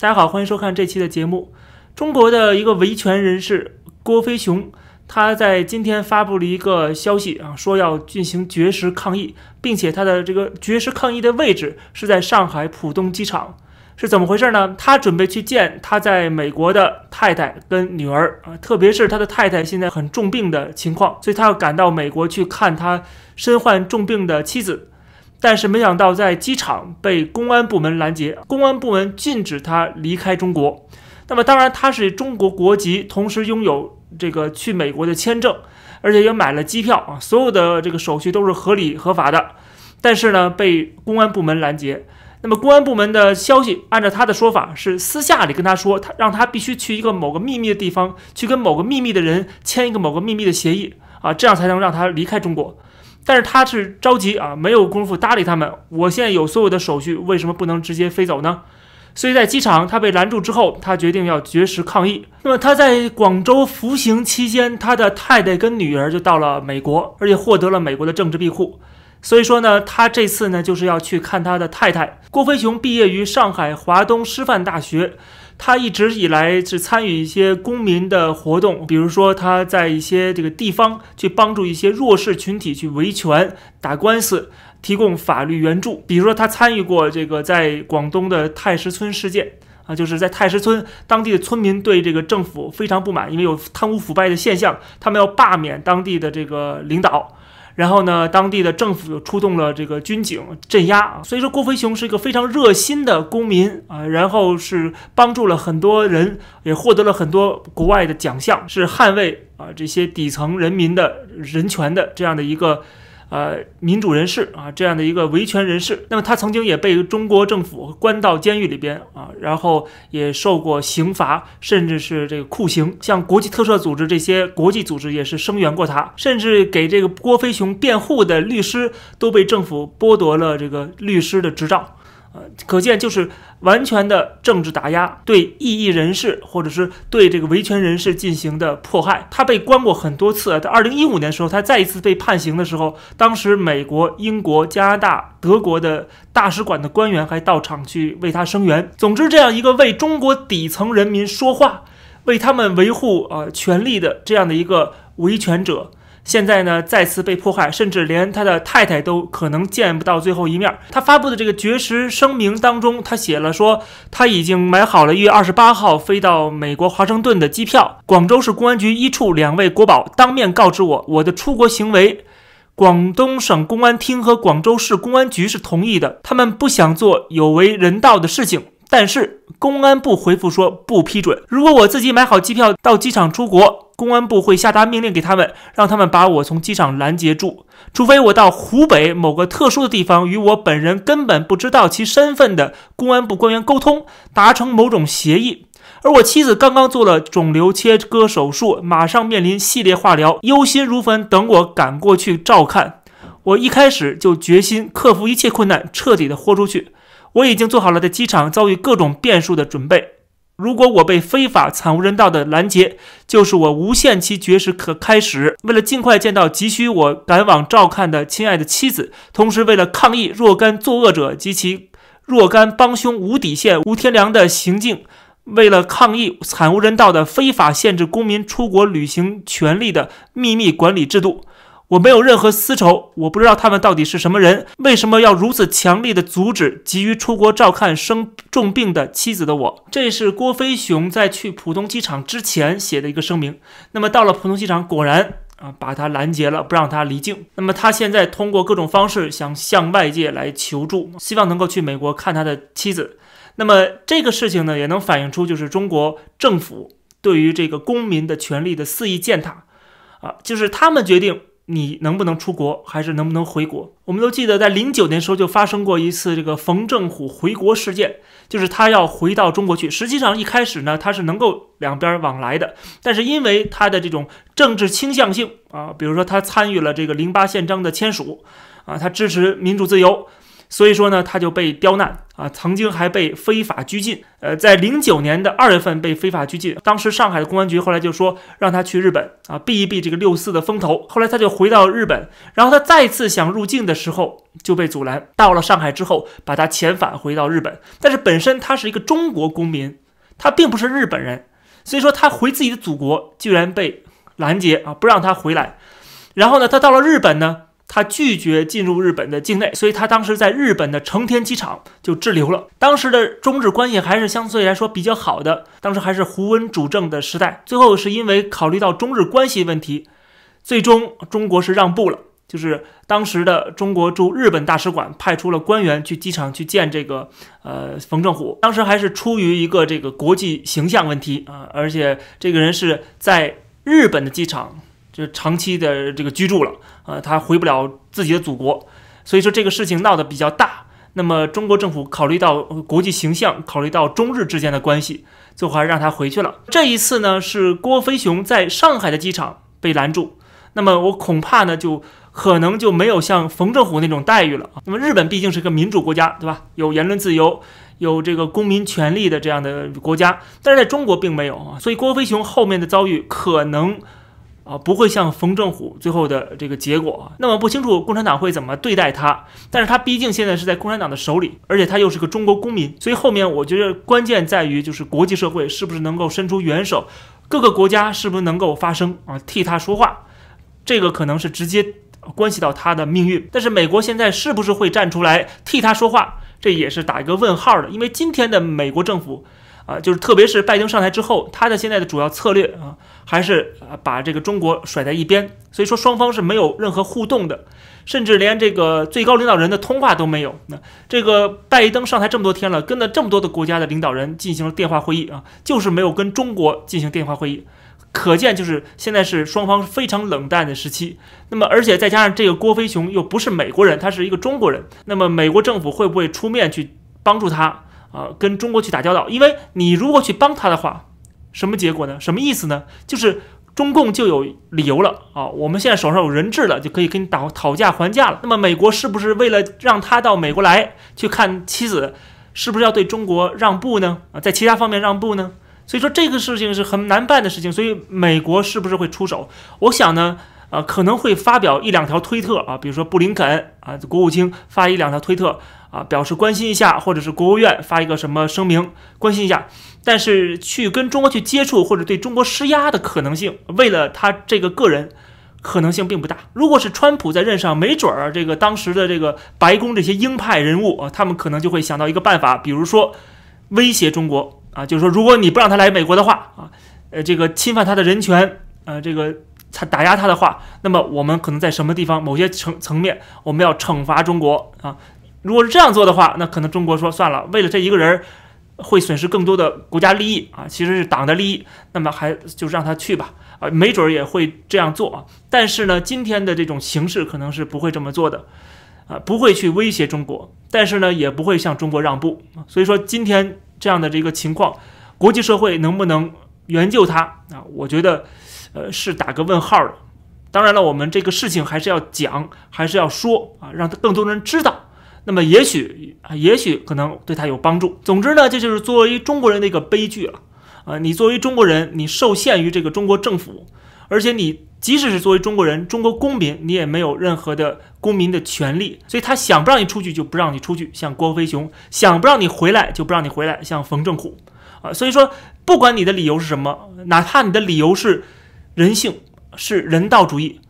大家好，欢迎收看这期的节目。中国的一个维权人士郭飞雄，他在今天发布了一个消息啊，说要进行绝食抗议，并且他的这个绝食抗议的位置是在上海浦东机场，是怎么回事呢？他准备去见他在美国的太太跟女儿啊，特别是他的太太现在很重病的情况，所以他要赶到美国去看他身患重病的妻子。但是没想到在机场被公安部门拦截，公安部门禁止他离开中国。那么当然他是中国国籍，同时拥有这个去美国的签证，而且也买了机票啊，所有的这个手续都是合理合法的。但是呢，被公安部门拦截。那么公安部门的消息，按照他的说法是私下里跟他说，他让他必须去一个某个秘密的地方，去跟某个秘密的人签一个某个秘密的协议啊，这样才能让他离开中国。但是他是着急啊，没有功夫搭理他们。我现在有所有的手续，为什么不能直接飞走呢？所以在机场他被拦住之后，他决定要绝食抗议。那么他在广州服刑期间，他的太太跟女儿就到了美国，而且获得了美国的政治庇护。所以说呢，他这次呢就是要去看他的太太。郭飞雄毕业于上海华东师范大学。他一直以来是参与一些公民的活动，比如说他在一些这个地方去帮助一些弱势群体去维权、打官司、提供法律援助。比如说他参与过这个在广东的太师村事件啊，就是在太石村当地的村民对这个政府非常不满，因为有贪污腐败的现象，他们要罢免当地的这个领导。然后呢，当地的政府又出动了这个军警镇压啊，所以说郭飞雄是一个非常热心的公民啊，然后是帮助了很多人，也获得了很多国外的奖项，是捍卫啊这些底层人民的人权的这样的一个。呃，民主人士啊，这样的一个维权人士，那么他曾经也被中国政府关到监狱里边啊，然后也受过刑罚，甚至是这个酷刑。像国际特赦组织这些国际组织也是声援过他，甚至给这个郭飞雄辩护的律师都被政府剥夺了这个律师的执照。呃，可见就是完全的政治打压，对异议人士或者是对这个维权人士进行的迫害。他被关过很多次，在二零一五年的时候，他再一次被判刑的时候，当时美国、英国、加拿大、德国的大使馆的官员还到场去为他声援。总之，这样一个为中国底层人民说话、为他们维护呃权利的这样的一个维权者。现在呢，再次被迫害，甚至连他的太太都可能见不到最后一面。他发布的这个绝食声明当中，他写了说，他已经买好了一月二十八号飞到美国华盛顿的机票。广州市公安局一处两位国宝当面告知我，我的出国行为，广东省公安厅和广州市公安局是同意的。他们不想做有违人道的事情，但是公安部回复说不批准。如果我自己买好机票到机场出国。公安部会下达命令给他们，让他们把我从机场拦截住，除非我到湖北某个特殊的地方与我本人根本不知道其身份的公安部官员沟通，达成某种协议。而我妻子刚刚做了肿瘤切割手术，马上面临系列化疗，忧心如焚，等我赶过去照看。我一开始就决心克服一切困难，彻底的豁出去。我已经做好了在机场遭遇各种变数的准备。如果我被非法、惨无人道的拦截，就是我无限期绝食可开始。为了尽快见到急需我赶往照看的亲爱的妻子，同时为了抗议若干作恶者及其若干帮凶无底线、无天良的行径，为了抗议惨无人道的非法限制公民出国旅行权利的秘密管理制度。我没有任何私仇，我不知道他们到底是什么人，为什么要如此强力的阻止急于出国照看生重病的妻子的我？这是郭飞雄在去浦东机场之前写的一个声明。那么到了浦东机场，果然啊把他拦截了，不让他离境。那么他现在通过各种方式想向外界来求助，希望能够去美国看他的妻子。那么这个事情呢，也能反映出就是中国政府对于这个公民的权利的肆意践踏啊，就是他们决定。你能不能出国，还是能不能回国？我们都记得，在零九年时候就发生过一次这个冯正虎回国事件，就是他要回到中国去。实际上一开始呢，他是能够两边往来的，但是因为他的这种政治倾向性啊，比如说他参与了这个零八宪章的签署啊，他支持民主自由，所以说呢，他就被刁难啊，曾经还被非法拘禁。呃，在零九年的二月份被非法拘禁，当时上海的公安局后来就说让他去日本啊，避一避这个六四的风头。后来他就回到日本，然后他再次想入境的时候就被阻拦。到了上海之后，把他遣返回到日本，但是本身他是一个中国公民，他并不是日本人，所以说他回自己的祖国居然被拦截啊，不让他回来。然后呢，他到了日本呢。他拒绝进入日本的境内，所以他当时在日本的成田机场就滞留了。当时的中日关系还是相对来说比较好的，当时还是胡温主政的时代。最后是因为考虑到中日关系问题，最终中国是让步了，就是当时的中国驻日本大使馆派出了官员去机场去见这个呃冯正虎。当时还是出于一个这个国际形象问题啊，而且这个人是在日本的机场。就长期的这个居住了，呃，他回不了自己的祖国，所以说这个事情闹得比较大。那么中国政府考虑到国际形象，考虑到中日之间的关系，最后还是让他回去了。这一次呢，是郭飞雄在上海的机场被拦住，那么我恐怕呢，就可能就没有像冯正虎那种待遇了那么日本毕竟是个民主国家，对吧？有言论自由，有这个公民权利的这样的国家，但是在中国并没有啊，所以郭飞雄后面的遭遇可能。啊，不会像冯正虎最后的这个结果。那么不清楚共产党会怎么对待他，但是他毕竟现在是在共产党的手里，而且他又是个中国公民，所以后面我觉得关键在于就是国际社会是不是能够伸出援手，各个国家是不是能够发声啊，替他说话，这个可能是直接关系到他的命运。但是美国现在是不是会站出来替他说话，这也是打一个问号的，因为今天的美国政府。啊，就是特别是拜登上台之后，他的现在的主要策略啊，还是啊把这个中国甩在一边，所以说双方是没有任何互动的，甚至连这个最高领导人的通话都没有。那这个拜登上台这么多天了，跟了这么多的国家的领导人进行了电话会议啊，就是没有跟中国进行电话会议，可见就是现在是双方非常冷淡的时期。那么而且再加上这个郭飞雄又不是美国人，他是一个中国人，那么美国政府会不会出面去帮助他？啊，跟中国去打交道，因为你如果去帮他的话，什么结果呢？什么意思呢？就是中共就有理由了啊，我们现在手上有人质了，就可以跟你打讨价还价了。那么美国是不是为了让他到美国来去看妻子，是不是要对中国让步呢？啊，在其他方面让步呢？所以说这个事情是很难办的事情，所以美国是不是会出手？我想呢。啊，可能会发表一两条推特啊，比如说布林肯啊，国务卿发一两条推特啊，表示关心一下，或者是国务院发一个什么声明关心一下。但是去跟中国去接触或者对中国施压的可能性，为了他这个个人，可能性并不大。如果是川普在任上，没准儿这个当时的这个白宫这些鹰派人物啊，他们可能就会想到一个办法，比如说威胁中国啊，就是说如果你不让他来美国的话啊，呃，这个侵犯他的人权，呃，这个。他打压他的话，那么我们可能在什么地方、某些层层面，我们要惩罚中国啊？如果是这样做的话，那可能中国说算了，为了这一个人，会损失更多的国家利益啊，其实是党的利益，那么还就让他去吧啊，没准儿也会这样做啊。但是呢，今天的这种形式可能是不会这么做的啊，不会去威胁中国，但是呢，也不会向中国让步啊所以说，今天这样的这个情况，国际社会能不能援救他啊？我觉得。呃，是打个问号的。当然了，我们这个事情还是要讲，还是要说啊，让更多人知道。那么，也许啊，也许可能对他有帮助。总之呢，这就是作为中国人的一个悲剧了啊！你作为中国人，你受限于这个中国政府，而且你即使是作为中国人、中国公民，你也没有任何的公民的权利。所以他想不让你出去就不让你出去，像郭飞雄；想不让你回来就不让你回来，像冯正虎啊。所以说，不管你的理由是什么，哪怕你的理由是。人性是人道主义，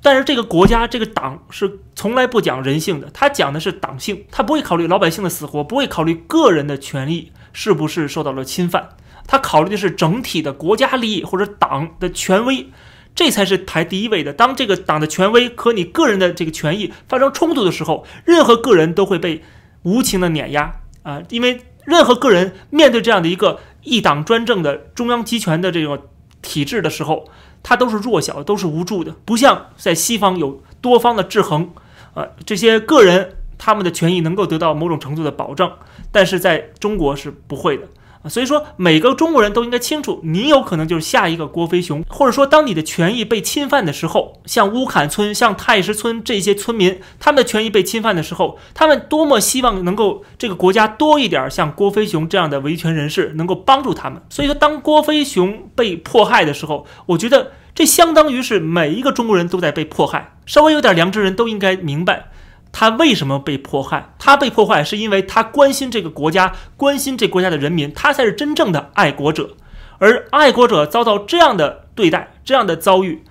但是这个国家这个党是从来不讲人性的，他讲的是党性，他不会考虑老百姓的死活，不会考虑个人的权益是不是受到了侵犯，他考虑的是整体的国家利益或者党的权威，这才是排第一位的。当这个党的权威和你个人的这个权益发生冲突的时候，任何个人都会被无情的碾压啊！因为任何个人面对这样的一个一党专政的中央集权的这种体制的时候，他都是弱小，都是无助的，不像在西方有多方的制衡，呃，这些个人他们的权益能够得到某种程度的保障，但是在中国是不会的，所以说每个中国人都应该清楚，你有可能就是下一个郭飞雄，或者说当你的权益被侵犯的时候，像乌坎村、像太石村这些村民，他们的权益被侵犯的时候，他们多么希望能够这个国家多一点像郭飞雄这样的维权人士，能够帮助他们。所以说，当郭飞雄被迫害的时候，我觉得这相当于是每一个中国人都在被迫害，稍微有点良知人都应该明白。他为什么被迫害？他被迫害是因为他关心这个国家，关心这国家的人民，他才是真正的爱国者。而爱国者遭到这样的对待，这样的遭遇，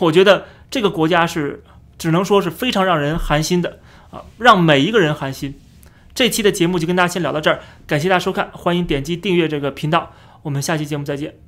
我觉得这个国家是只能说是非常让人寒心的啊，让每一个人寒心。这期的节目就跟大家先聊到这儿，感谢大家收看，欢迎点击订阅这个频道，我们下期节目再见。